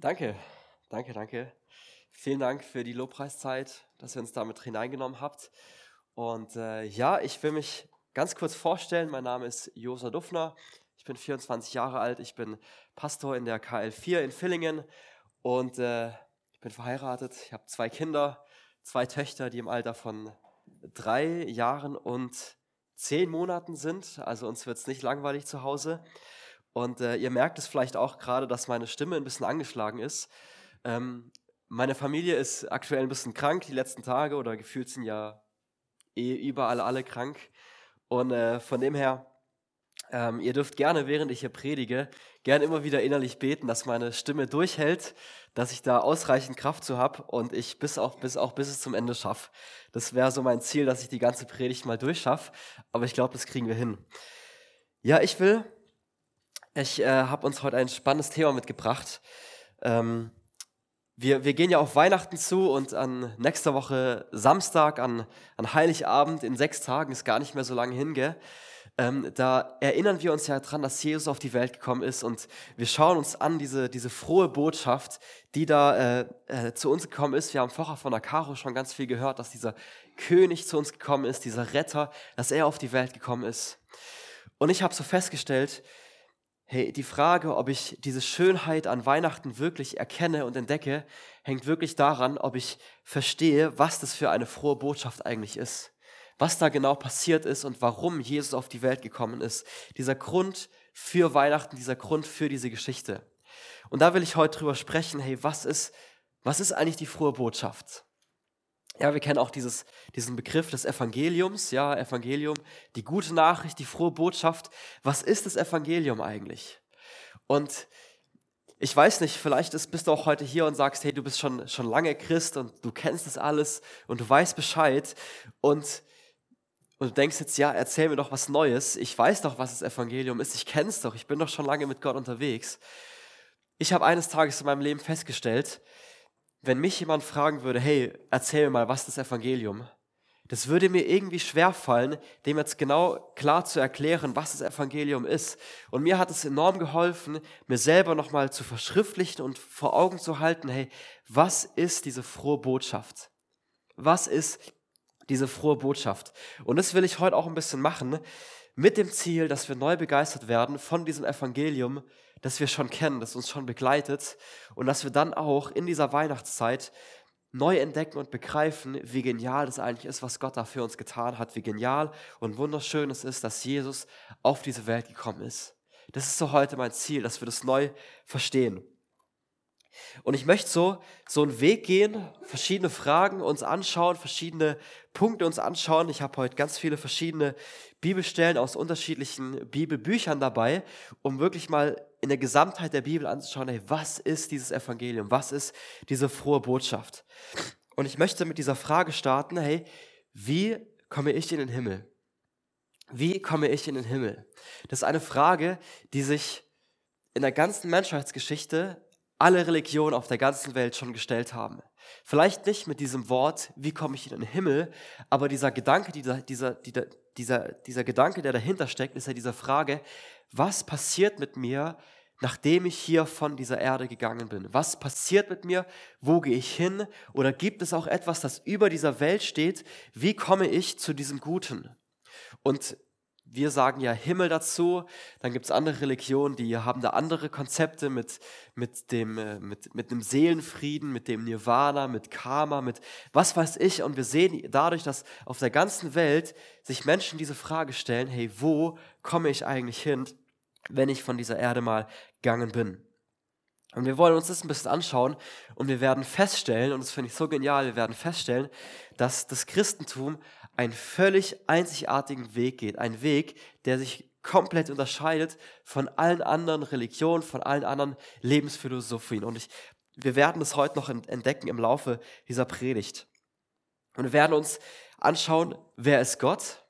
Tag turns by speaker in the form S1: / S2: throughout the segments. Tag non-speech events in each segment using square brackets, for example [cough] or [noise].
S1: Danke, danke, danke. Vielen Dank für die Lobpreiszeit, dass ihr uns damit hineingenommen habt. Und äh, ja, ich will mich ganz kurz vorstellen. Mein Name ist Josa Duffner. Ich bin 24 Jahre alt. Ich bin Pastor in der KL4 in Villingen und äh, ich bin verheiratet. Ich habe zwei Kinder, zwei Töchter, die im Alter von drei Jahren und zehn Monaten sind. Also uns wird es nicht langweilig zu Hause. Und äh, ihr merkt es vielleicht auch gerade, dass meine Stimme ein bisschen angeschlagen ist. Ähm, meine Familie ist aktuell ein bisschen krank die letzten Tage oder gefühlt sind ja eh überall alle krank. Und äh, von dem her, ähm, ihr dürft gerne, während ich hier predige, gerne immer wieder innerlich beten, dass meine Stimme durchhält, dass ich da ausreichend Kraft zu habe und ich bis auch bis, auch bis es zum Ende schaffe. Das wäre so mein Ziel, dass ich die ganze Predigt mal durchschaffe. Aber ich glaube, das kriegen wir hin. Ja, ich will ich äh, habe uns heute ein spannendes Thema mitgebracht. Ähm, wir, wir gehen ja auf Weihnachten zu und an nächster Woche Samstag, an, an Heiligabend in sechs Tagen, ist gar nicht mehr so lange hin, gell? Ähm, da erinnern wir uns ja daran, dass Jesus auf die Welt gekommen ist und wir schauen uns an diese, diese frohe Botschaft, die da äh, äh, zu uns gekommen ist. Wir haben vorher von der Caro schon ganz viel gehört, dass dieser König zu uns gekommen ist, dieser Retter, dass er auf die Welt gekommen ist. Und ich habe so festgestellt, Hey, die Frage, ob ich diese Schönheit an Weihnachten wirklich erkenne und entdecke, hängt wirklich daran, ob ich verstehe, was das für eine frohe Botschaft eigentlich ist. Was da genau passiert ist und warum Jesus auf die Welt gekommen ist. Dieser Grund für Weihnachten, dieser Grund für diese Geschichte. Und da will ich heute drüber sprechen, hey, was ist, was ist eigentlich die frohe Botschaft? Ja, wir kennen auch dieses, diesen Begriff des Evangeliums, ja, Evangelium, die gute Nachricht, die frohe Botschaft. Was ist das Evangelium eigentlich? Und ich weiß nicht, vielleicht ist, bist du auch heute hier und sagst, hey, du bist schon, schon lange Christ und du kennst das alles und du weißt Bescheid und, und du denkst jetzt, ja, erzähl mir doch was Neues. Ich weiß doch, was das Evangelium ist. Ich kenne es doch. Ich bin doch schon lange mit Gott unterwegs. Ich habe eines Tages in meinem Leben festgestellt, wenn mich jemand fragen würde, hey, erzähl mir mal, was ist das Evangelium? Das würde mir irgendwie schwer fallen, dem jetzt genau klar zu erklären, was das Evangelium ist. Und mir hat es enorm geholfen, mir selber nochmal zu verschriftlichen und vor Augen zu halten, hey, was ist diese frohe Botschaft? Was ist diese frohe Botschaft? Und das will ich heute auch ein bisschen machen, mit dem Ziel, dass wir neu begeistert werden von diesem Evangelium, das wir schon kennen, das uns schon begleitet und dass wir dann auch in dieser Weihnachtszeit neu entdecken und begreifen, wie genial das eigentlich ist, was Gott da für uns getan hat, wie genial und wunderschön es ist, dass Jesus auf diese Welt gekommen ist. Das ist so heute mein Ziel, dass wir das neu verstehen. Und ich möchte so, so einen Weg gehen, verschiedene Fragen uns anschauen, verschiedene Punkte uns anschauen. Ich habe heute ganz viele verschiedene Bibelstellen aus unterschiedlichen Bibelbüchern dabei, um wirklich mal in der Gesamtheit der Bibel anzuschauen, hey, was ist dieses Evangelium? Was ist diese frohe Botschaft? Und ich möchte mit dieser Frage starten, hey, wie komme ich in den Himmel? Wie komme ich in den Himmel? Das ist eine Frage, die sich in der ganzen Menschheitsgeschichte alle Religionen auf der ganzen Welt schon gestellt haben. Vielleicht nicht mit diesem Wort, wie komme ich in den Himmel, aber dieser Gedanke, dieser, dieser, dieser, dieser, Gedanke, der dahinter steckt, ist ja diese Frage, was passiert mit mir, nachdem ich hier von dieser Erde gegangen bin? Was passiert mit mir? Wo gehe ich hin? Oder gibt es auch etwas, das über dieser Welt steht? Wie komme ich zu diesem Guten? Und wir sagen ja Himmel dazu, dann gibt es andere Religionen, die haben da andere Konzepte mit, mit, dem, äh, mit, mit dem Seelenfrieden, mit dem Nirvana, mit Karma, mit was weiß ich. Und wir sehen dadurch, dass auf der ganzen Welt sich Menschen diese Frage stellen, hey, wo komme ich eigentlich hin, wenn ich von dieser Erde mal gegangen bin? Und wir wollen uns das ein bisschen anschauen und wir werden feststellen, und das finde ich so genial, wir werden feststellen, dass das Christentum einen völlig einzigartigen Weg geht. Ein Weg, der sich komplett unterscheidet von allen anderen Religionen, von allen anderen Lebensphilosophien. Und ich, wir werden es heute noch entdecken im Laufe dieser Predigt. Und wir werden uns anschauen, wer ist Gott?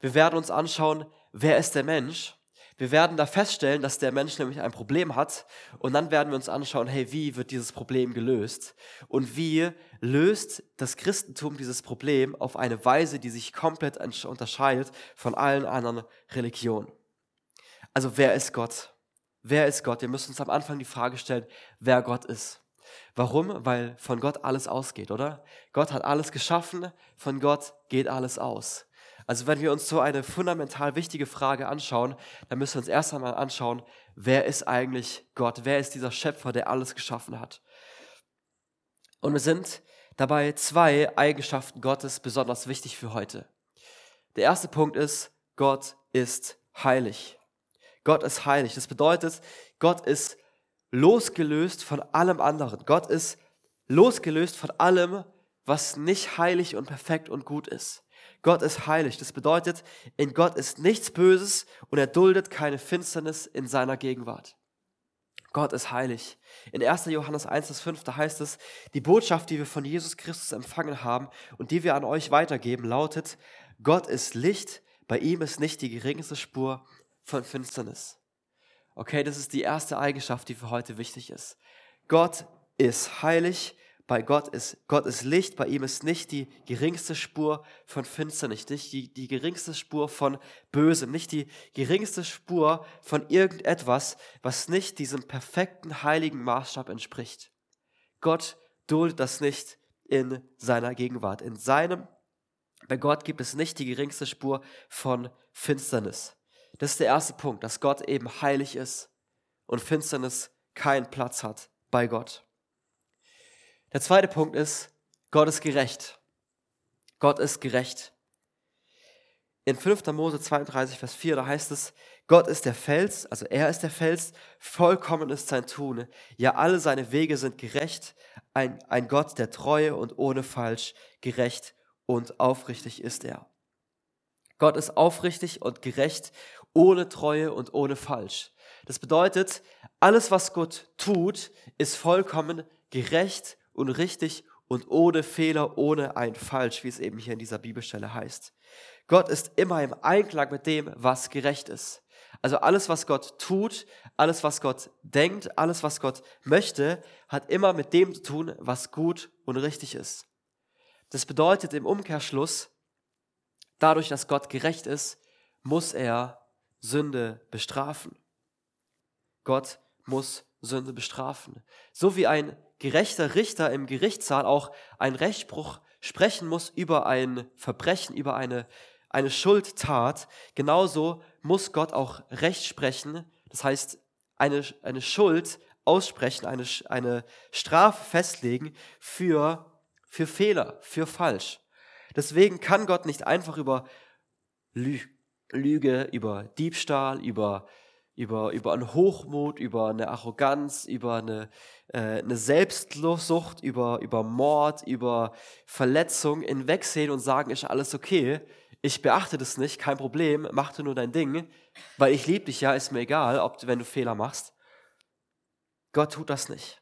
S1: Wir werden uns anschauen, wer ist der Mensch? Wir werden da feststellen, dass der Mensch nämlich ein Problem hat und dann werden wir uns anschauen, hey, wie wird dieses Problem gelöst? Und wie löst das Christentum dieses Problem auf eine Weise, die sich komplett unterscheidet von allen anderen Religionen? Also wer ist Gott? wer ist Gott? Wir müssen uns am Anfang die Frage stellen, wer Gott ist. Warum? Weil von Gott alles ausgeht, oder? Gott hat alles geschaffen, von Gott geht alles aus. Also wenn wir uns so eine fundamental wichtige Frage anschauen, dann müssen wir uns erst einmal anschauen, wer ist eigentlich Gott? Wer ist dieser Schöpfer, der alles geschaffen hat? Und wir sind dabei zwei Eigenschaften Gottes besonders wichtig für heute. Der erste Punkt ist, Gott ist heilig. Gott ist heilig. Das bedeutet, Gott ist losgelöst von allem anderen. Gott ist losgelöst von allem, was nicht heilig und perfekt und gut ist. Gott ist heilig. Das bedeutet, in Gott ist nichts Böses und er duldet keine Finsternis in seiner Gegenwart. Gott ist heilig. In 1. Johannes 1, Vers 5, da heißt es, die Botschaft, die wir von Jesus Christus empfangen haben und die wir an euch weitergeben, lautet, Gott ist Licht, bei ihm ist nicht die geringste Spur von Finsternis. Okay, das ist die erste Eigenschaft, die für heute wichtig ist. Gott ist heilig, bei Gott ist, Gott ist Licht, bei ihm ist nicht die geringste Spur von Finsternis, nicht die, die geringste Spur von Bösem, nicht die geringste Spur von irgendetwas, was nicht diesem perfekten heiligen Maßstab entspricht. Gott duldet das nicht in seiner Gegenwart. In seinem, bei Gott gibt es nicht die geringste Spur von Finsternis. Das ist der erste Punkt, dass Gott eben heilig ist und Finsternis keinen Platz hat bei Gott. Der zweite Punkt ist, Gott ist gerecht. Gott ist gerecht. In 5. Mose 32, Vers 4, da heißt es, Gott ist der Fels, also er ist der Fels, vollkommen ist sein Tun. Ja, alle seine Wege sind gerecht, ein, ein Gott der Treue und ohne Falsch, gerecht und aufrichtig ist er. Gott ist aufrichtig und gerecht, ohne Treue und ohne Falsch. Das bedeutet, alles, was Gott tut, ist vollkommen gerecht und richtig und ohne Fehler, ohne ein Falsch, wie es eben hier in dieser Bibelstelle heißt. Gott ist immer im Einklang mit dem, was gerecht ist. Also alles, was Gott tut, alles, was Gott denkt, alles, was Gott möchte, hat immer mit dem zu tun, was gut und richtig ist. Das bedeutet im Umkehrschluss, dadurch, dass Gott gerecht ist, muss er Sünde bestrafen. Gott muss Sünde bestrafen. So wie ein gerechter Richter im Gerichtssaal auch einen Rechtsspruch sprechen muss über ein Verbrechen, über eine, eine Schuldtat, genauso muss Gott auch Recht sprechen, das heißt eine, eine Schuld aussprechen, eine, eine Strafe festlegen für, für Fehler, für falsch. Deswegen kann Gott nicht einfach über Lüge, über Diebstahl, über über, über einen Hochmut, über eine Arroganz, über eine, eine Selbstsucht, über, über Mord, über Verletzung hinwegsehen und sagen, ist alles okay, ich beachte das nicht, kein Problem, mach du nur dein Ding, weil ich liebe dich ja, ist mir egal, ob wenn du Fehler machst. Gott tut das nicht.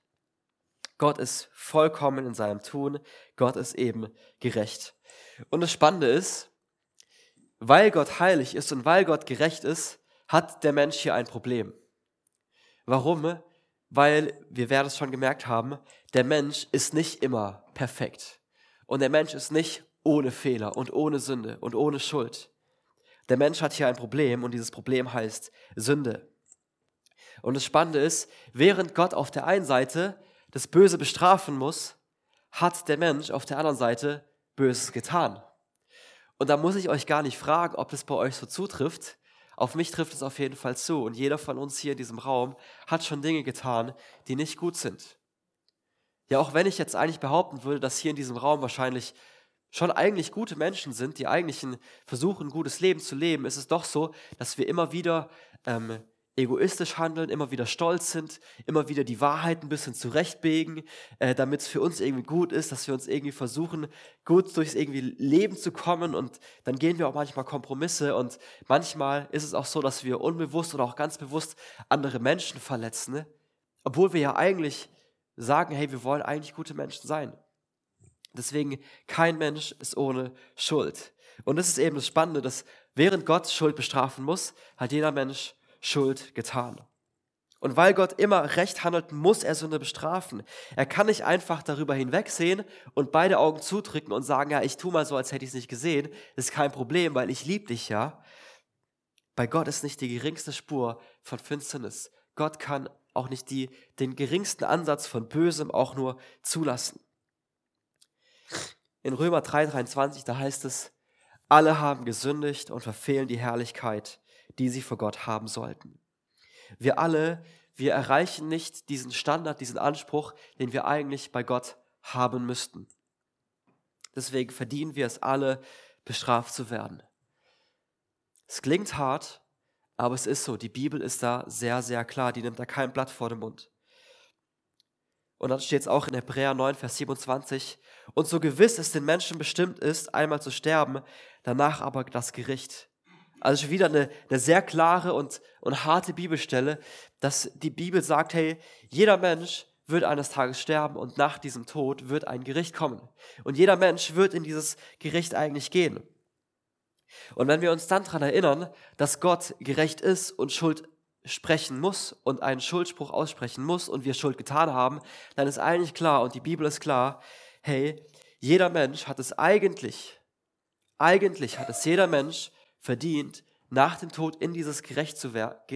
S1: Gott ist vollkommen in seinem Tun, Gott ist eben gerecht. Und das Spannende ist, weil Gott heilig ist und weil Gott gerecht ist, hat der Mensch hier ein Problem. Warum? Weil, wir werden es schon gemerkt haben, der Mensch ist nicht immer perfekt. Und der Mensch ist nicht ohne Fehler und ohne Sünde und ohne Schuld. Der Mensch hat hier ein Problem und dieses Problem heißt Sünde. Und das Spannende ist, während Gott auf der einen Seite das Böse bestrafen muss, hat der Mensch auf der anderen Seite Böses getan. Und da muss ich euch gar nicht fragen, ob das bei euch so zutrifft, auf mich trifft es auf jeden Fall zu. Und jeder von uns hier in diesem Raum hat schon Dinge getan, die nicht gut sind. Ja, auch wenn ich jetzt eigentlich behaupten würde, dass hier in diesem Raum wahrscheinlich schon eigentlich gute Menschen sind, die eigentlich versuchen, ein gutes Leben zu leben, ist es doch so, dass wir immer wieder ähm, egoistisch handeln, immer wieder stolz sind, immer wieder die Wahrheit ein bisschen zurechtbiegen, äh, damit es für uns irgendwie gut ist, dass wir uns irgendwie versuchen, gut durchs irgendwie Leben zu kommen und dann gehen wir auch manchmal Kompromisse und manchmal ist es auch so, dass wir unbewusst oder auch ganz bewusst andere Menschen verletzen, ne? obwohl wir ja eigentlich sagen, hey, wir wollen eigentlich gute Menschen sein. Deswegen, kein Mensch ist ohne Schuld. Und das ist eben das Spannende, dass während Gott Schuld bestrafen muss, hat jeder Mensch Schuld getan. Und weil Gott immer recht handelt, muss er Sünde bestrafen. Er kann nicht einfach darüber hinwegsehen und beide Augen zudrücken und sagen, ja, ich tue mal so, als hätte ich es nicht gesehen. Das ist kein Problem, weil ich liebe dich ja. Bei Gott ist nicht die geringste Spur von Finsternis. Gott kann auch nicht die, den geringsten Ansatz von Bösem auch nur zulassen. In Römer 3,23, da heißt es, alle haben gesündigt und verfehlen die Herrlichkeit, die sie vor Gott haben sollten. Wir alle, wir erreichen nicht diesen Standard, diesen Anspruch, den wir eigentlich bei Gott haben müssten. Deswegen verdienen wir es alle, bestraft zu werden. Es klingt hart, aber es ist so. Die Bibel ist da sehr, sehr klar. Die nimmt da kein Blatt vor den Mund. Und dann steht es auch in Hebräer 9, Vers 27. Und so gewiss es den Menschen bestimmt ist, einmal zu sterben, danach aber das Gericht. Also schon wieder eine, eine sehr klare und, und harte Bibelstelle, dass die Bibel sagt, hey, jeder Mensch wird eines Tages sterben und nach diesem Tod wird ein Gericht kommen. Und jeder Mensch wird in dieses Gericht eigentlich gehen. Und wenn wir uns dann daran erinnern, dass Gott gerecht ist und Schuld sprechen muss und einen Schuldspruch aussprechen muss und wir Schuld getan haben, dann ist eigentlich klar und die Bibel ist klar, hey, jeder Mensch hat es eigentlich, eigentlich hat es jeder Mensch verdient, nach dem Tod in dieses Gericht zu,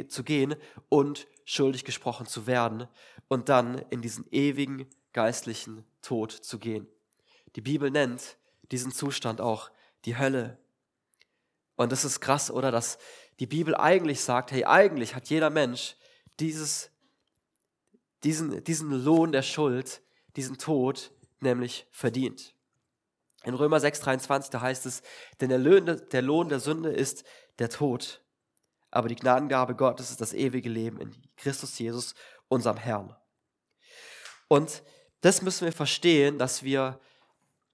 S1: zu gehen und schuldig gesprochen zu werden und dann in diesen ewigen geistlichen Tod zu gehen. Die Bibel nennt diesen Zustand auch die Hölle. Und das ist krass, oder? Dass die Bibel eigentlich sagt, hey, eigentlich hat jeder Mensch dieses, diesen, diesen Lohn der Schuld, diesen Tod nämlich verdient. In Römer 6,23, da heißt es, denn der Lohn, der Lohn der Sünde ist der Tod, aber die Gnadengabe Gottes ist das ewige Leben in Christus Jesus, unserem Herrn. Und das müssen wir verstehen, dass wir,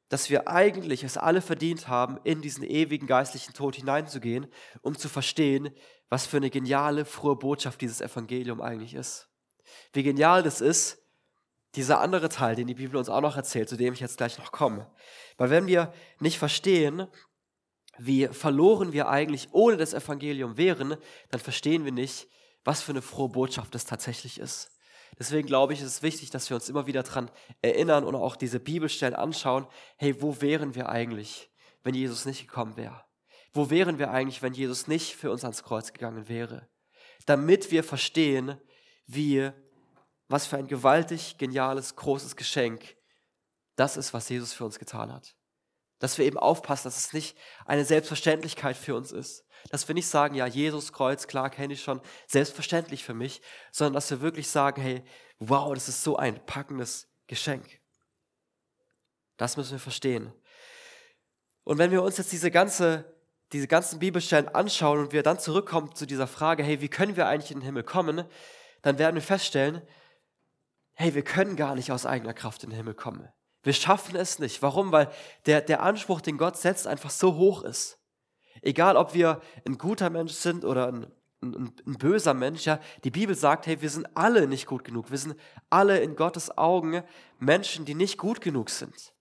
S1: dass wir eigentlich es alle verdient haben, in diesen ewigen geistlichen Tod hineinzugehen, um zu verstehen, was für eine geniale, frohe Botschaft dieses Evangelium eigentlich ist. Wie genial das ist, dieser andere Teil, den die Bibel uns auch noch erzählt, zu dem ich jetzt gleich noch komme. Weil wenn wir nicht verstehen, wie verloren wir eigentlich ohne das Evangelium wären, dann verstehen wir nicht, was für eine frohe Botschaft das tatsächlich ist. Deswegen glaube ich, ist es wichtig, dass wir uns immer wieder daran erinnern und auch diese Bibelstellen anschauen, hey, wo wären wir eigentlich, wenn Jesus nicht gekommen wäre? Wo wären wir eigentlich, wenn Jesus nicht für uns ans Kreuz gegangen wäre? Damit wir verstehen, wie, was für ein gewaltig, geniales, großes Geschenk das ist, was Jesus für uns getan hat. Dass wir eben aufpassen, dass es nicht eine Selbstverständlichkeit für uns ist. Dass wir nicht sagen, ja, Jesus Kreuz, klar, kenne ich schon, selbstverständlich für mich, sondern dass wir wirklich sagen, hey, wow, das ist so ein packendes Geschenk. Das müssen wir verstehen. Und wenn wir uns jetzt diese, ganze, diese ganzen Bibelstellen anschauen und wir dann zurückkommen zu dieser Frage, hey, wie können wir eigentlich in den Himmel kommen, dann werden wir feststellen, hey, wir können gar nicht aus eigener Kraft in den Himmel kommen. Wir schaffen es nicht. Warum? Weil der, der Anspruch, den Gott setzt, einfach so hoch ist. Egal, ob wir ein guter Mensch sind oder ein, ein, ein, böser Mensch, ja, die Bibel sagt, hey, wir sind alle nicht gut genug. Wir sind alle in Gottes Augen Menschen, die nicht gut genug sind.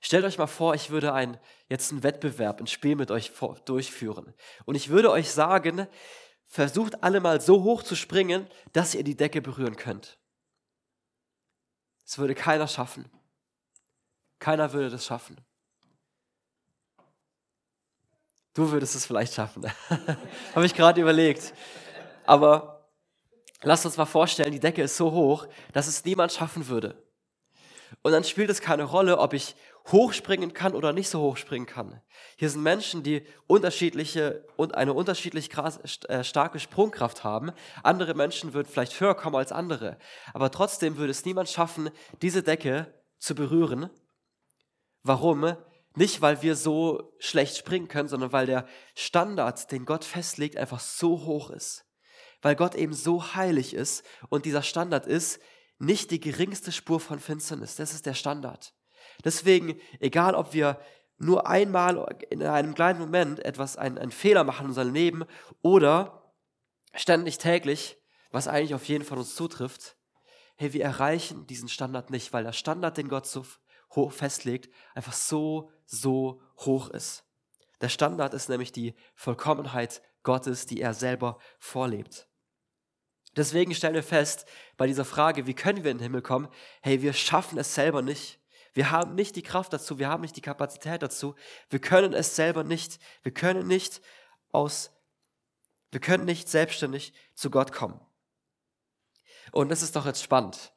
S1: Stellt euch mal vor, ich würde ein, jetzt einen Wettbewerb, ein Spiel mit euch vor, durchführen. Und ich würde euch sagen, versucht alle mal so hoch zu springen, dass ihr die Decke berühren könnt. Das würde keiner schaffen. Keiner würde das schaffen. Du würdest es vielleicht schaffen. [laughs] Habe ich gerade überlegt. Aber lasst uns mal vorstellen, die Decke ist so hoch, dass es niemand schaffen würde. Und dann spielt es keine Rolle, ob ich hochspringen kann oder nicht so hochspringen kann. Hier sind Menschen, die unterschiedliche und eine unterschiedlich äh, starke Sprungkraft haben. Andere Menschen würden vielleicht höher kommen als andere. Aber trotzdem würde es niemand schaffen, diese Decke zu berühren. Warum? Nicht, weil wir so schlecht springen können, sondern weil der Standard, den Gott festlegt, einfach so hoch ist. Weil Gott eben so heilig ist und dieser Standard ist nicht die geringste Spur von Finsternis. Das ist der Standard. Deswegen, egal ob wir nur einmal in einem kleinen Moment etwas, einen, einen Fehler machen in unserem Leben oder ständig täglich, was eigentlich auf jeden von uns zutrifft, hey, wir erreichen diesen Standard nicht, weil der Standard, den Gott so hoch festlegt, einfach so, so hoch ist. Der Standard ist nämlich die Vollkommenheit Gottes, die er selber vorlebt. Deswegen stellen wir fest, bei dieser Frage, wie können wir in den Himmel kommen, hey, wir schaffen es selber nicht. Wir haben nicht die Kraft dazu, wir haben nicht die Kapazität dazu. Wir können es selber nicht. Wir können nicht aus, wir können nicht selbstständig zu Gott kommen. Und das ist doch jetzt spannend.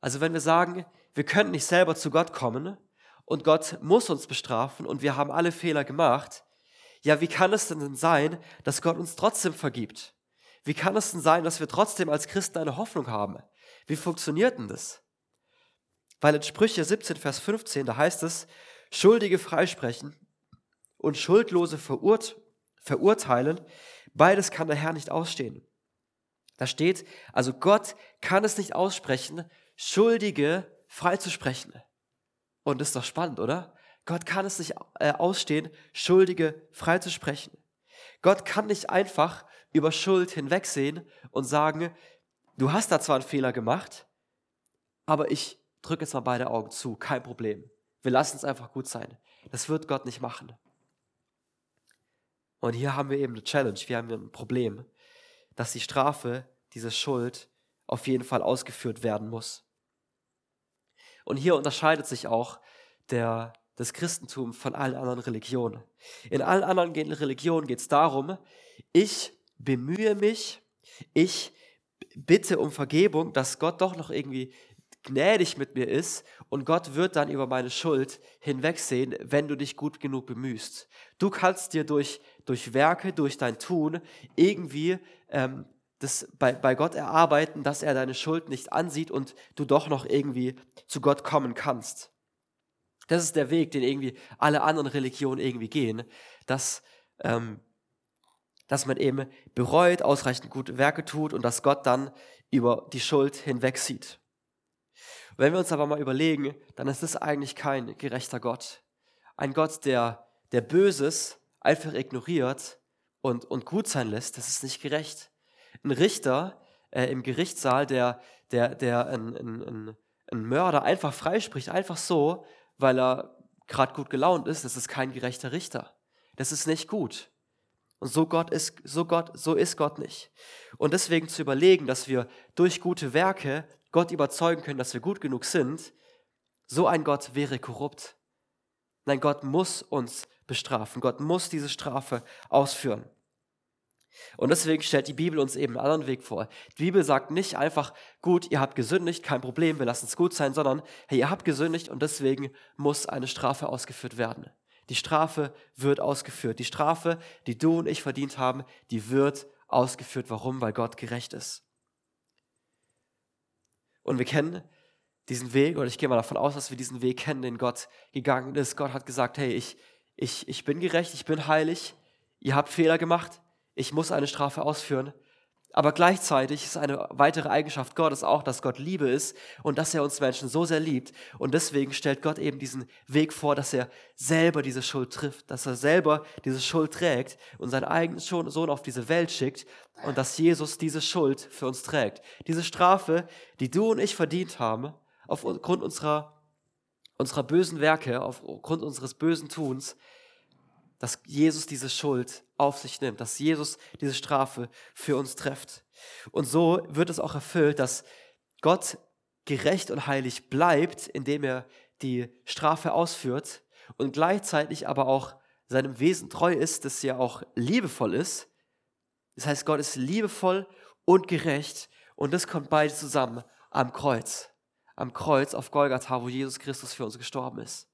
S1: Also wenn wir sagen, wir können nicht selber zu Gott kommen und Gott muss uns bestrafen und wir haben alle Fehler gemacht, ja, wie kann es denn sein, dass Gott uns trotzdem vergibt? Wie kann es denn sein, dass wir trotzdem als Christen eine Hoffnung haben? Wie funktioniert denn das? Weil in Sprüche 17, Vers 15, da heißt es, Schuldige freisprechen und Schuldlose verurt verurteilen, beides kann der Herr nicht ausstehen. Da steht, also Gott kann es nicht aussprechen, Schuldige freizusprechen. Und das ist doch spannend, oder? Gott kann es nicht äh, ausstehen, Schuldige freizusprechen. Gott kann nicht einfach über Schuld hinwegsehen und sagen, du hast da zwar einen Fehler gemacht, aber ich drücke jetzt mal beide Augen zu, kein Problem. Wir lassen es einfach gut sein. Das wird Gott nicht machen. Und hier haben wir eben eine Challenge, wir haben ein Problem, dass die Strafe, diese Schuld, auf jeden Fall ausgeführt werden muss. Und hier unterscheidet sich auch der, das Christentum von allen anderen Religionen. In allen anderen Religionen geht es darum, ich bemühe mich, ich bitte um Vergebung, dass Gott doch noch irgendwie gnädig mit mir ist und Gott wird dann über meine Schuld hinwegsehen, wenn du dich gut genug bemühst. Du kannst dir durch, durch Werke, durch dein Tun irgendwie ähm, das bei, bei Gott erarbeiten, dass er deine Schuld nicht ansieht und du doch noch irgendwie zu Gott kommen kannst. Das ist der Weg, den irgendwie alle anderen Religionen irgendwie gehen, dass, ähm, dass man eben bereut, ausreichend gute Werke tut und dass Gott dann über die Schuld hinwegsieht. Wenn wir uns aber mal überlegen, dann ist das eigentlich kein gerechter Gott. Ein Gott, der, der Böses einfach ignoriert und, und gut sein lässt, das ist nicht gerecht. Ein Richter äh, im Gerichtssaal, der, der, der einen, einen, einen Mörder einfach freispricht, einfach so, weil er gerade gut gelaunt ist, das ist kein gerechter Richter. Das ist nicht gut. Und so Gott ist, so Gott, so ist Gott nicht. Und deswegen zu überlegen, dass wir durch gute Werke Gott überzeugen können, dass wir gut genug sind, so ein Gott wäre korrupt. Nein, Gott muss uns bestrafen. Gott muss diese Strafe ausführen. Und deswegen stellt die Bibel uns eben einen anderen Weg vor. Die Bibel sagt nicht einfach, gut, ihr habt gesündigt, kein Problem, wir lassen es gut sein, sondern, hey, ihr habt gesündigt und deswegen muss eine Strafe ausgeführt werden. Die Strafe wird ausgeführt. Die Strafe, die du und ich verdient haben, die wird ausgeführt. Warum? Weil Gott gerecht ist. Und wir kennen diesen Weg, oder ich gehe mal davon aus, dass wir diesen Weg kennen, den Gott gegangen ist. Gott hat gesagt, hey, ich, ich, ich bin gerecht, ich bin heilig, ihr habt Fehler gemacht, ich muss eine Strafe ausführen. Aber gleichzeitig ist eine weitere Eigenschaft Gottes auch, dass Gott Liebe ist und dass er uns Menschen so sehr liebt. Und deswegen stellt Gott eben diesen Weg vor, dass er selber diese Schuld trifft, dass er selber diese Schuld trägt und seinen eigenen Sohn auf diese Welt schickt und dass Jesus diese Schuld für uns trägt. Diese Strafe, die du und ich verdient haben, aufgrund unserer, unserer bösen Werke, aufgrund unseres bösen Tuns, dass Jesus diese Schuld auf sich nimmt, dass Jesus diese Strafe für uns trifft. Und so wird es auch erfüllt, dass Gott gerecht und heilig bleibt, indem er die Strafe ausführt und gleichzeitig aber auch seinem Wesen treu ist, das ja auch liebevoll ist. Das heißt, Gott ist liebevoll und gerecht und das kommt beide zusammen am Kreuz. Am Kreuz auf Golgatha, wo Jesus Christus für uns gestorben ist.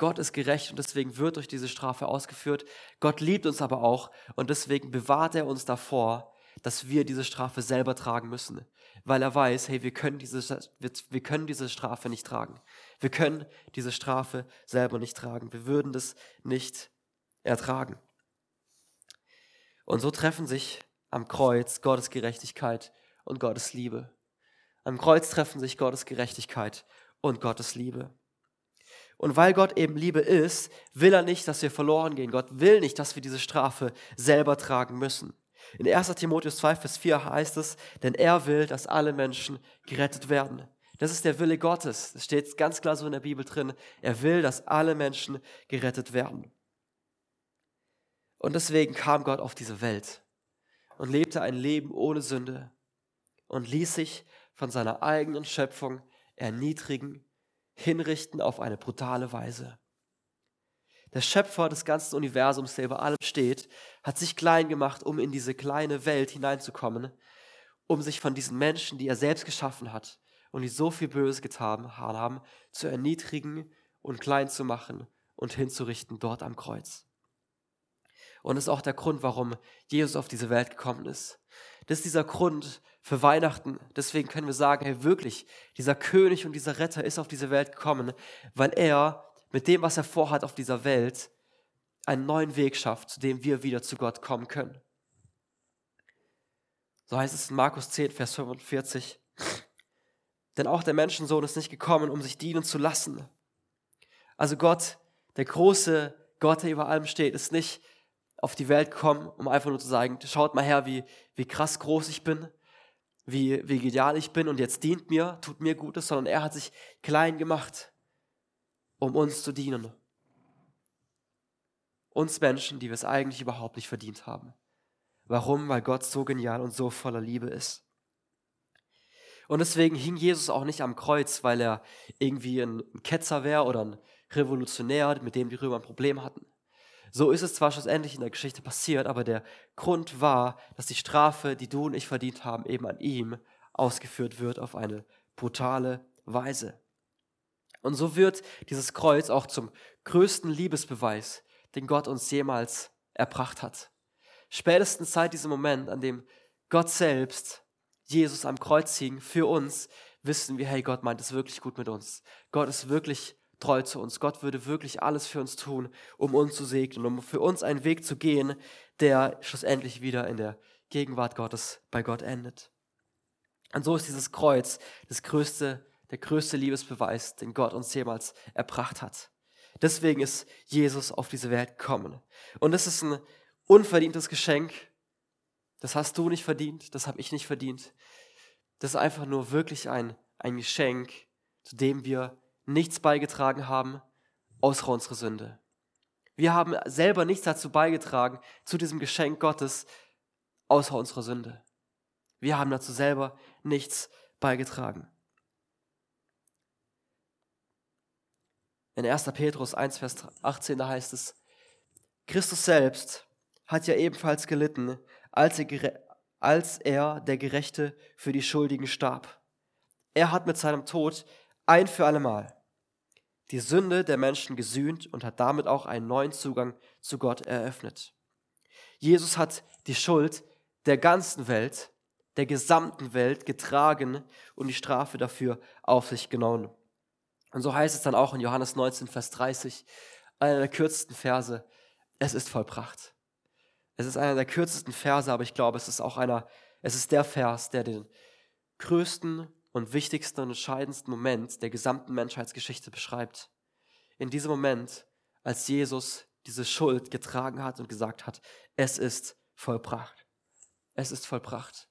S1: Gott ist gerecht und deswegen wird durch diese Strafe ausgeführt. Gott liebt uns aber auch und deswegen bewahrt er uns davor, dass wir diese Strafe selber tragen müssen, weil er weiß, hey, wir können diese, wir können diese Strafe nicht tragen. Wir können diese Strafe selber nicht tragen. Wir würden das nicht ertragen. Und so treffen sich am Kreuz Gottes Gerechtigkeit und Gottes Liebe. Am Kreuz treffen sich Gottes Gerechtigkeit und Gottes Liebe. Und weil Gott eben Liebe ist, will er nicht, dass wir verloren gehen. Gott will nicht, dass wir diese Strafe selber tragen müssen. In 1 Timotheus 2, Vers 4 heißt es, denn er will, dass alle Menschen gerettet werden. Das ist der Wille Gottes. Das steht ganz klar so in der Bibel drin. Er will, dass alle Menschen gerettet werden. Und deswegen kam Gott auf diese Welt und lebte ein Leben ohne Sünde und ließ sich von seiner eigenen Schöpfung erniedrigen hinrichten auf eine brutale Weise. Der Schöpfer des ganzen Universums, der über allem steht, hat sich klein gemacht, um in diese kleine Welt hineinzukommen um sich von diesen Menschen, die er selbst geschaffen hat und die so viel Böses getan haben, zu erniedrigen und klein zu machen und hinzurichten dort am Kreuz. Und das ist auch der Grund, warum Jesus auf diese Welt gekommen ist. Das ist dieser Grund für Weihnachten. Deswegen können wir sagen, hey, wirklich, dieser König und dieser Retter ist auf diese Welt gekommen, weil er mit dem, was er vorhat auf dieser Welt, einen neuen Weg schafft, zu dem wir wieder zu Gott kommen können. So heißt es in Markus 10, Vers 45. Denn auch der Menschensohn ist nicht gekommen, um sich dienen zu lassen. Also Gott, der große Gott, der über allem steht, ist nicht auf die Welt gekommen, um einfach nur zu sagen, schaut mal her, wie, wie krass groß ich bin, wie, wie genial ich bin und jetzt dient mir, tut mir Gutes, sondern er hat sich klein gemacht, um uns zu dienen. Uns Menschen, die wir es eigentlich überhaupt nicht verdient haben. Warum? Weil Gott so genial und so voller Liebe ist. Und deswegen hing Jesus auch nicht am Kreuz, weil er irgendwie ein Ketzer wäre oder ein Revolutionär, mit dem die Römer ein Problem hatten. So ist es zwar schlussendlich in der Geschichte passiert, aber der Grund war, dass die Strafe, die du und ich verdient haben, eben an ihm ausgeführt wird auf eine brutale Weise. Und so wird dieses Kreuz auch zum größten Liebesbeweis, den Gott uns jemals erbracht hat. Spätestens seit diesem Moment, an dem Gott selbst Jesus am Kreuz hing für uns, wissen wir, hey, Gott meint es wirklich gut mit uns. Gott ist wirklich treu zu uns. Gott würde wirklich alles für uns tun, um uns zu segnen, um für uns einen Weg zu gehen, der schlussendlich wieder in der Gegenwart Gottes bei Gott endet. Und so ist dieses Kreuz das größte, der größte Liebesbeweis, den Gott uns jemals erbracht hat. Deswegen ist Jesus auf diese Welt gekommen. Und es ist ein unverdientes Geschenk, das hast du nicht verdient, das habe ich nicht verdient. Das ist einfach nur wirklich ein, ein Geschenk, zu dem wir nichts beigetragen haben, außer unsere Sünde. Wir haben selber nichts dazu beigetragen, zu diesem Geschenk Gottes, außer unserer Sünde. Wir haben dazu selber nichts beigetragen. In 1. Petrus 1, Vers 18, da heißt es, Christus selbst hat ja ebenfalls gelitten, als er, als er, der Gerechte, für die Schuldigen starb. Er hat mit seinem Tod ein für allemal die Sünde der Menschen gesühnt und hat damit auch einen neuen Zugang zu Gott eröffnet. Jesus hat die Schuld der ganzen Welt, der gesamten Welt getragen und die Strafe dafür auf sich genommen. Und so heißt es dann auch in Johannes 19, Vers 30, einer der kürzesten Verse, es ist vollbracht. Es ist einer der kürzesten Verse, aber ich glaube, es ist auch einer, es ist der Vers, der den größten und wichtigsten und entscheidendsten Moment der gesamten Menschheitsgeschichte beschreibt. In diesem Moment, als Jesus diese Schuld getragen hat und gesagt hat, es ist vollbracht. Es ist vollbracht.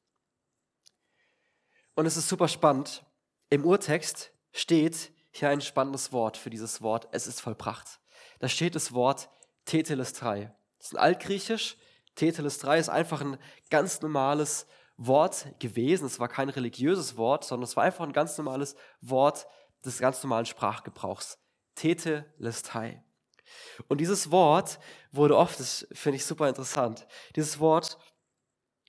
S1: Und es ist super spannend. Im Urtext steht hier ein spannendes Wort für dieses Wort, es ist vollbracht. Da steht das Wort Tetelestai. Das ist ein altgriechisch, Tetelestai ist einfach ein ganz normales Wort gewesen. Es war kein religiöses Wort, sondern es war einfach ein ganz normales Wort des ganz normalen Sprachgebrauchs. Tetelestai. Und dieses Wort wurde oft, das finde ich super interessant, dieses Wort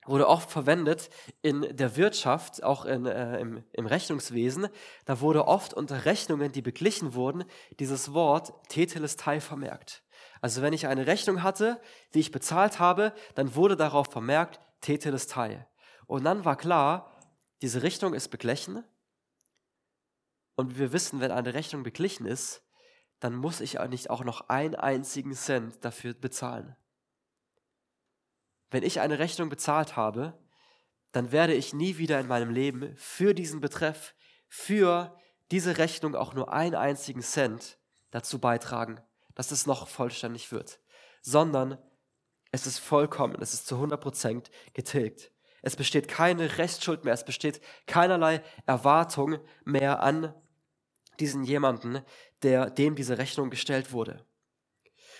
S1: wurde oft verwendet in der Wirtschaft, auch in, äh, im, im Rechnungswesen. Da wurde oft unter Rechnungen, die beglichen wurden, dieses Wort Tetelestai vermerkt. Also wenn ich eine Rechnung hatte, die ich bezahlt habe, dann wurde darauf vermerkt Tetelestai. Und dann war klar, diese Rechnung ist beglichen. Und wir wissen, wenn eine Rechnung beglichen ist, dann muss ich nicht auch noch einen einzigen Cent dafür bezahlen. Wenn ich eine Rechnung bezahlt habe, dann werde ich nie wieder in meinem Leben für diesen Betreff, für diese Rechnung auch nur einen einzigen Cent dazu beitragen, dass es noch vollständig wird, sondern es ist vollkommen, es ist zu 100% getilgt. Es besteht keine Rechtsschuld mehr, es besteht keinerlei Erwartung mehr an diesen jemanden, der dem diese Rechnung gestellt wurde.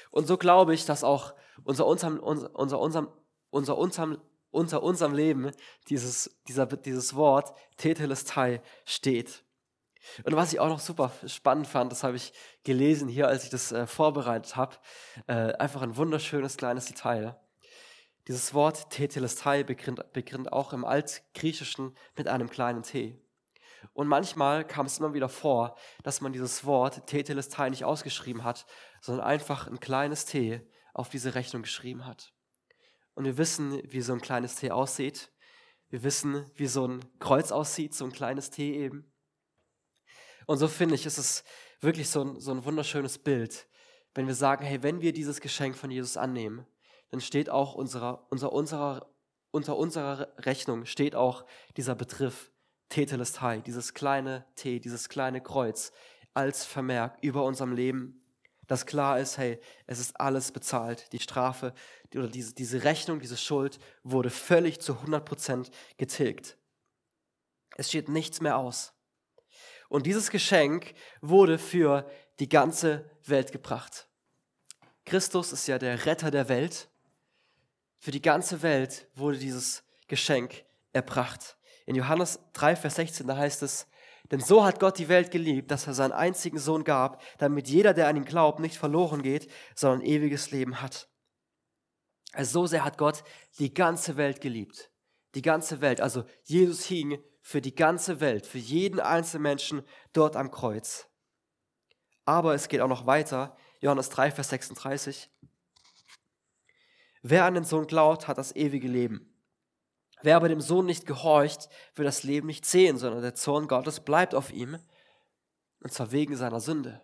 S1: Und so glaube ich, dass auch unser unserem, unser, unser, unserem, unser, unserem, unter unserem Leben dieses, dieser, dieses Wort Tetelestai steht. Und was ich auch noch super spannend fand, das habe ich gelesen hier, als ich das äh, vorbereitet habe, äh, einfach ein wunderschönes kleines Detail. Dieses Wort Tetelestai beginnt, beginnt auch im Altgriechischen mit einem kleinen T. Und manchmal kam es immer wieder vor, dass man dieses Wort Tetelestai nicht ausgeschrieben hat, sondern einfach ein kleines T auf diese Rechnung geschrieben hat. Und wir wissen, wie so ein kleines T aussieht. Wir wissen, wie so ein Kreuz aussieht, so ein kleines T eben. Und so finde ich, ist es wirklich so ein, so ein wunderschönes Bild, wenn wir sagen, hey, wenn wir dieses Geschenk von Jesus annehmen, dann steht auch unserer, unser, unserer, unter unserer Rechnung steht auch dieser Begriff Tetelestai, dieses kleine T, dieses kleine Kreuz als Vermerk über unserem Leben, dass klar ist, hey, es ist alles bezahlt. Die Strafe die, oder diese, diese Rechnung, diese Schuld wurde völlig zu 100% getilgt. Es steht nichts mehr aus. Und dieses Geschenk wurde für die ganze Welt gebracht. Christus ist ja der Retter der Welt. Für die ganze Welt wurde dieses Geschenk erbracht. In Johannes 3, Vers 16, da heißt es, denn so hat Gott die Welt geliebt, dass er seinen einzigen Sohn gab, damit jeder, der an ihn glaubt, nicht verloren geht, sondern ewiges Leben hat. Also so sehr hat Gott die ganze Welt geliebt. Die ganze Welt. Also Jesus hing für die ganze Welt, für jeden einzelnen Menschen dort am Kreuz. Aber es geht auch noch weiter. Johannes 3, Vers 36. Wer an den Sohn glaubt, hat das ewige Leben. Wer aber dem Sohn nicht gehorcht, wird das Leben nicht sehen, sondern der Zorn Gottes bleibt auf ihm, und zwar wegen seiner Sünde.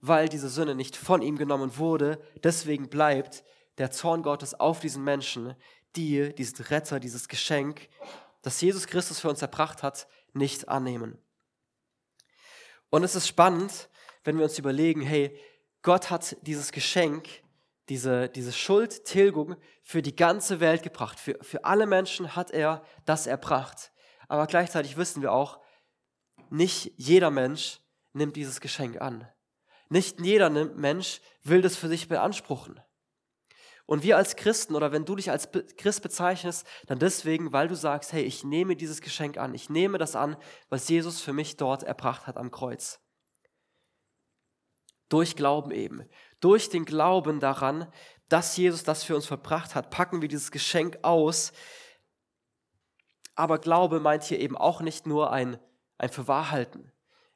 S1: Weil diese Sünde nicht von ihm genommen wurde, deswegen bleibt der Zorn Gottes auf diesen Menschen, die diesen Retter, dieses Geschenk, das Jesus Christus für uns erbracht hat, nicht annehmen. Und es ist spannend, wenn wir uns überlegen, hey, Gott hat dieses Geschenk diese, diese Schuldtilgung für die ganze Welt gebracht. Für, für alle Menschen hat er das erbracht. Aber gleichzeitig wissen wir auch, nicht jeder Mensch nimmt dieses Geschenk an. Nicht jeder Mensch will das für sich beanspruchen. Und wir als Christen oder wenn du dich als Christ bezeichnest, dann deswegen, weil du sagst, hey, ich nehme dieses Geschenk an. Ich nehme das an, was Jesus für mich dort erbracht hat am Kreuz. Durch Glauben eben. Durch den Glauben daran, dass Jesus das für uns verbracht hat, packen wir dieses Geschenk aus. Aber Glaube meint hier eben auch nicht nur ein, ein Verwahrhalten.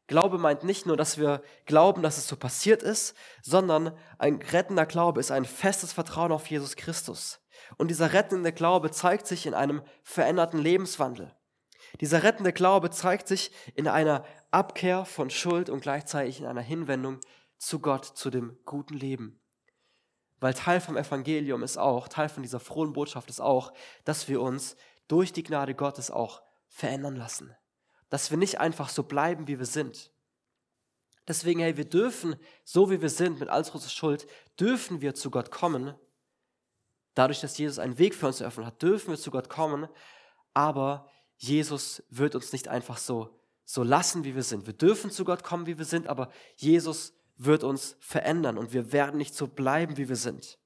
S1: Glaube meint nicht nur, dass wir glauben, dass es so passiert ist, sondern ein rettender Glaube ist ein festes Vertrauen auf Jesus Christus. Und dieser rettende Glaube zeigt sich in einem veränderten Lebenswandel. Dieser rettende Glaube zeigt sich in einer Abkehr von Schuld und gleichzeitig in einer Hinwendung zu Gott, zu dem guten Leben. Weil Teil vom Evangelium ist auch, Teil von dieser frohen Botschaft ist auch, dass wir uns durch die Gnade Gottes auch verändern lassen. Dass wir nicht einfach so bleiben, wie wir sind. Deswegen, hey, wir dürfen, so wie wir sind, mit all unserer Schuld, dürfen wir zu Gott kommen. Dadurch, dass Jesus einen Weg für uns eröffnet hat, dürfen wir zu Gott kommen. Aber Jesus wird uns nicht einfach so, so lassen, wie wir sind. Wir dürfen zu Gott kommen, wie wir sind, aber Jesus wird uns verändern und wir werden nicht so bleiben, wie wir sind.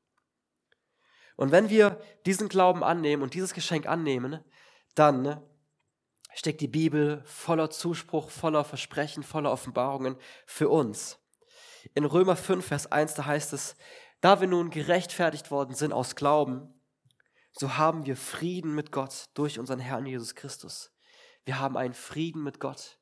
S1: Und wenn wir diesen Glauben annehmen und dieses Geschenk annehmen, dann steckt die Bibel voller Zuspruch, voller Versprechen, voller Offenbarungen für uns. In Römer 5, Vers 1, da heißt es, da wir nun gerechtfertigt worden sind aus Glauben, so haben wir Frieden mit Gott durch unseren Herrn Jesus Christus. Wir haben einen Frieden mit Gott.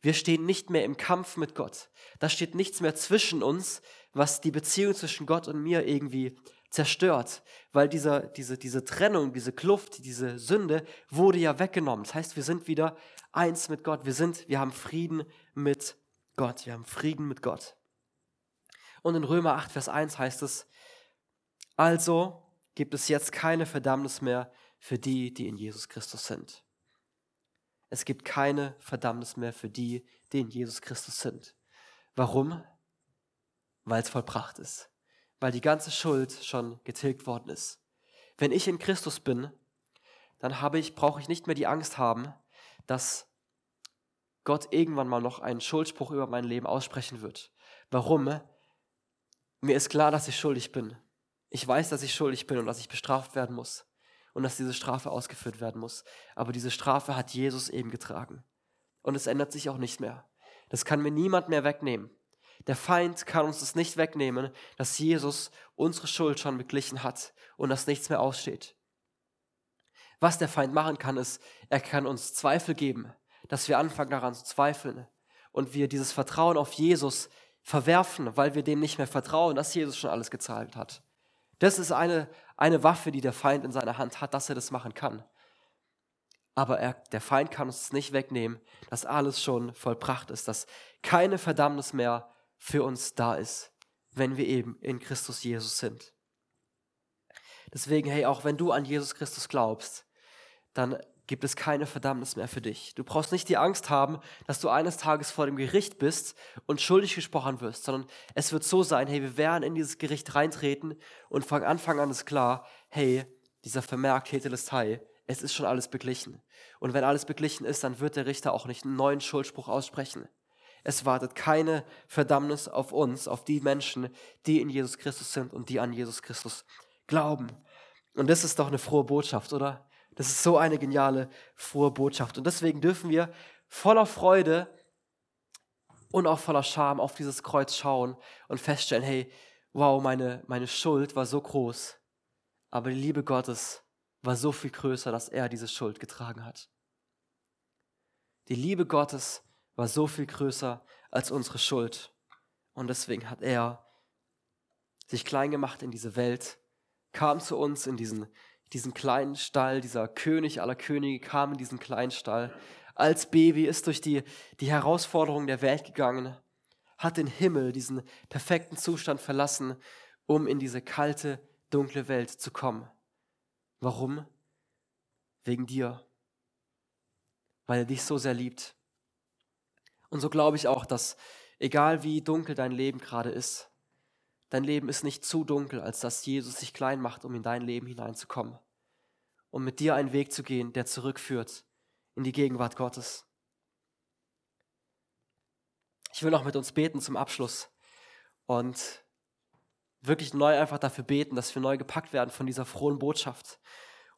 S1: Wir stehen nicht mehr im Kampf mit Gott. Da steht nichts mehr zwischen uns, was die Beziehung zwischen Gott und mir irgendwie zerstört, weil dieser, diese, diese Trennung, diese Kluft, diese Sünde wurde ja weggenommen. Das heißt, wir sind wieder eins mit Gott. Wir sind, wir haben Frieden mit Gott. Wir haben Frieden mit Gott. Und in Römer 8, Vers 1 heißt es, also gibt es jetzt keine Verdammnis mehr für die, die in Jesus Christus sind. Es gibt keine Verdammnis mehr für die, die in Jesus Christus sind. Warum? Weil es vollbracht ist. Weil die ganze Schuld schon getilgt worden ist. Wenn ich in Christus bin, dann habe ich, brauche ich nicht mehr die Angst haben, dass Gott irgendwann mal noch einen Schuldspruch über mein Leben aussprechen wird. Warum? Mir ist klar, dass ich schuldig bin. Ich weiß, dass ich schuldig bin und dass ich bestraft werden muss und dass diese Strafe ausgeführt werden muss. Aber diese Strafe hat Jesus eben getragen. Und es ändert sich auch nicht mehr. Das kann mir niemand mehr wegnehmen. Der Feind kann uns das nicht wegnehmen, dass Jesus unsere Schuld schon beglichen hat und dass nichts mehr aussteht. Was der Feind machen kann, ist, er kann uns Zweifel geben, dass wir anfangen daran zu zweifeln und wir dieses Vertrauen auf Jesus verwerfen, weil wir dem nicht mehr vertrauen, dass Jesus schon alles gezahlt hat. Das ist eine, eine Waffe, die der Feind in seiner Hand hat, dass er das machen kann. Aber er, der Feind kann uns nicht wegnehmen, dass alles schon vollbracht ist, dass keine Verdammnis mehr für uns da ist, wenn wir eben in Christus Jesus sind. Deswegen, hey, auch wenn du an Jesus Christus glaubst, dann gibt es keine Verdammnis mehr für dich. Du brauchst nicht die Angst haben, dass du eines Tages vor dem Gericht bist und schuldig gesprochen wirst, sondern es wird so sein, hey, wir werden in dieses Gericht reintreten und von Anfang an ist klar, hey, dieser Vermerk Tetelestai, es ist schon alles beglichen. Und wenn alles beglichen ist, dann wird der Richter auch nicht einen neuen Schuldspruch aussprechen. Es wartet keine Verdammnis auf uns, auf die Menschen, die in Jesus Christus sind und die an Jesus Christus glauben. Und das ist doch eine frohe Botschaft, oder? Das ist so eine geniale, frohe Botschaft. Und deswegen dürfen wir voller Freude und auch voller Scham auf dieses Kreuz schauen und feststellen, hey, wow, meine, meine Schuld war so groß, aber die Liebe Gottes war so viel größer, dass er diese Schuld getragen hat. Die Liebe Gottes war so viel größer als unsere Schuld. Und deswegen hat er sich klein gemacht in diese Welt, kam zu uns in diesen diesen kleinen Stall, dieser König aller Könige kam in diesen kleinen Stall. Als Baby ist durch die, die Herausforderungen der Welt gegangen, hat den Himmel, diesen perfekten Zustand verlassen, um in diese kalte, dunkle Welt zu kommen. Warum? Wegen dir. Weil er dich so sehr liebt. Und so glaube ich auch, dass egal wie dunkel dein Leben gerade ist, Dein Leben ist nicht zu dunkel, als dass Jesus sich klein macht, um in dein Leben hineinzukommen. Um mit dir einen Weg zu gehen, der zurückführt in die Gegenwart Gottes. Ich will noch mit uns beten zum Abschluss und wirklich neu einfach dafür beten, dass wir neu gepackt werden von dieser frohen Botschaft.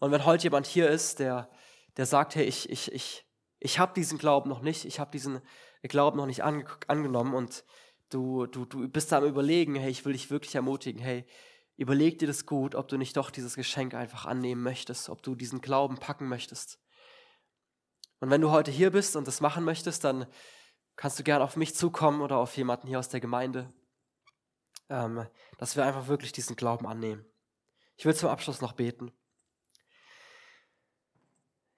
S1: Und wenn heute jemand hier ist, der, der sagt, hey, ich, ich, ich, ich habe diesen Glauben noch nicht, ich habe diesen Glauben noch nicht ange angenommen und du, du, du bist da am Überlegen, hey, ich will dich wirklich ermutigen, hey, überleg dir das gut, ob du nicht doch dieses Geschenk einfach annehmen möchtest, ob du diesen Glauben packen möchtest. Und wenn du heute hier bist und das machen möchtest, dann kannst du gerne auf mich zukommen oder auf jemanden hier aus der Gemeinde, ähm, dass wir einfach wirklich diesen Glauben annehmen. Ich will zum Abschluss noch beten.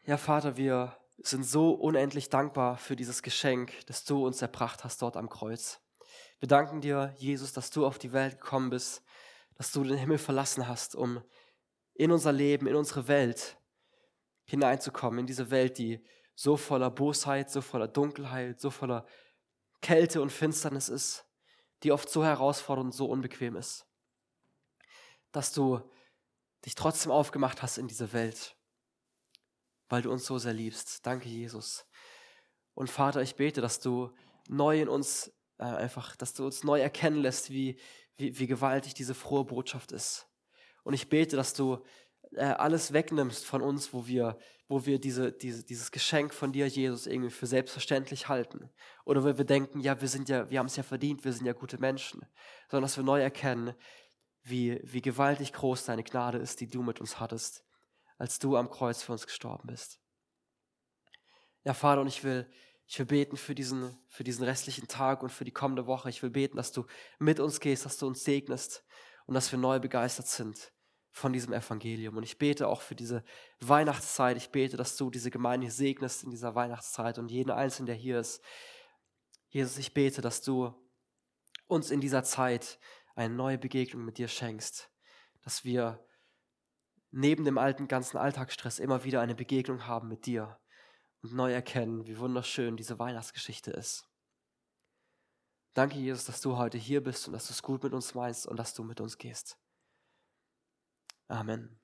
S1: Ja, Vater, wir sind so unendlich dankbar für dieses Geschenk, das du uns erbracht hast dort am Kreuz. Wir danken dir, Jesus, dass du auf die Welt gekommen bist, dass du den Himmel verlassen hast, um in unser Leben, in unsere Welt hineinzukommen, in diese Welt, die so voller Bosheit, so voller Dunkelheit, so voller Kälte und Finsternis ist, die oft so herausfordernd und so unbequem ist. Dass du dich trotzdem aufgemacht hast in diese Welt, weil du uns so sehr liebst. Danke, Jesus. Und Vater, ich bete, dass du neu in uns äh, einfach, dass du uns neu erkennen lässt, wie, wie, wie gewaltig diese frohe Botschaft ist. Und ich bete, dass du äh, alles wegnimmst von uns, wo wir, wo wir diese, diese, dieses Geschenk von dir, Jesus, irgendwie für selbstverständlich halten. Oder wo wir denken, ja, wir sind ja, wir haben es ja verdient, wir sind ja gute Menschen. Sondern dass wir neu erkennen, wie, wie gewaltig groß deine Gnade ist, die du mit uns hattest, als du am Kreuz für uns gestorben bist. Ja, Vater, und ich will ich will beten für diesen, für diesen restlichen Tag und für die kommende Woche. Ich will beten, dass du mit uns gehst, dass du uns segnest und dass wir neu begeistert sind von diesem Evangelium. Und ich bete auch für diese Weihnachtszeit. Ich bete, dass du diese Gemeinde segnest in dieser Weihnachtszeit und jeden Einzelnen, der hier ist. Jesus, ich bete, dass du uns in dieser Zeit eine neue Begegnung mit dir schenkst, dass wir neben dem alten ganzen Alltagsstress immer wieder eine Begegnung haben mit dir und neu erkennen, wie wunderschön diese Weihnachtsgeschichte ist. Danke, Jesus, dass du heute hier bist und dass du es gut mit uns meinst und dass du mit uns gehst. Amen.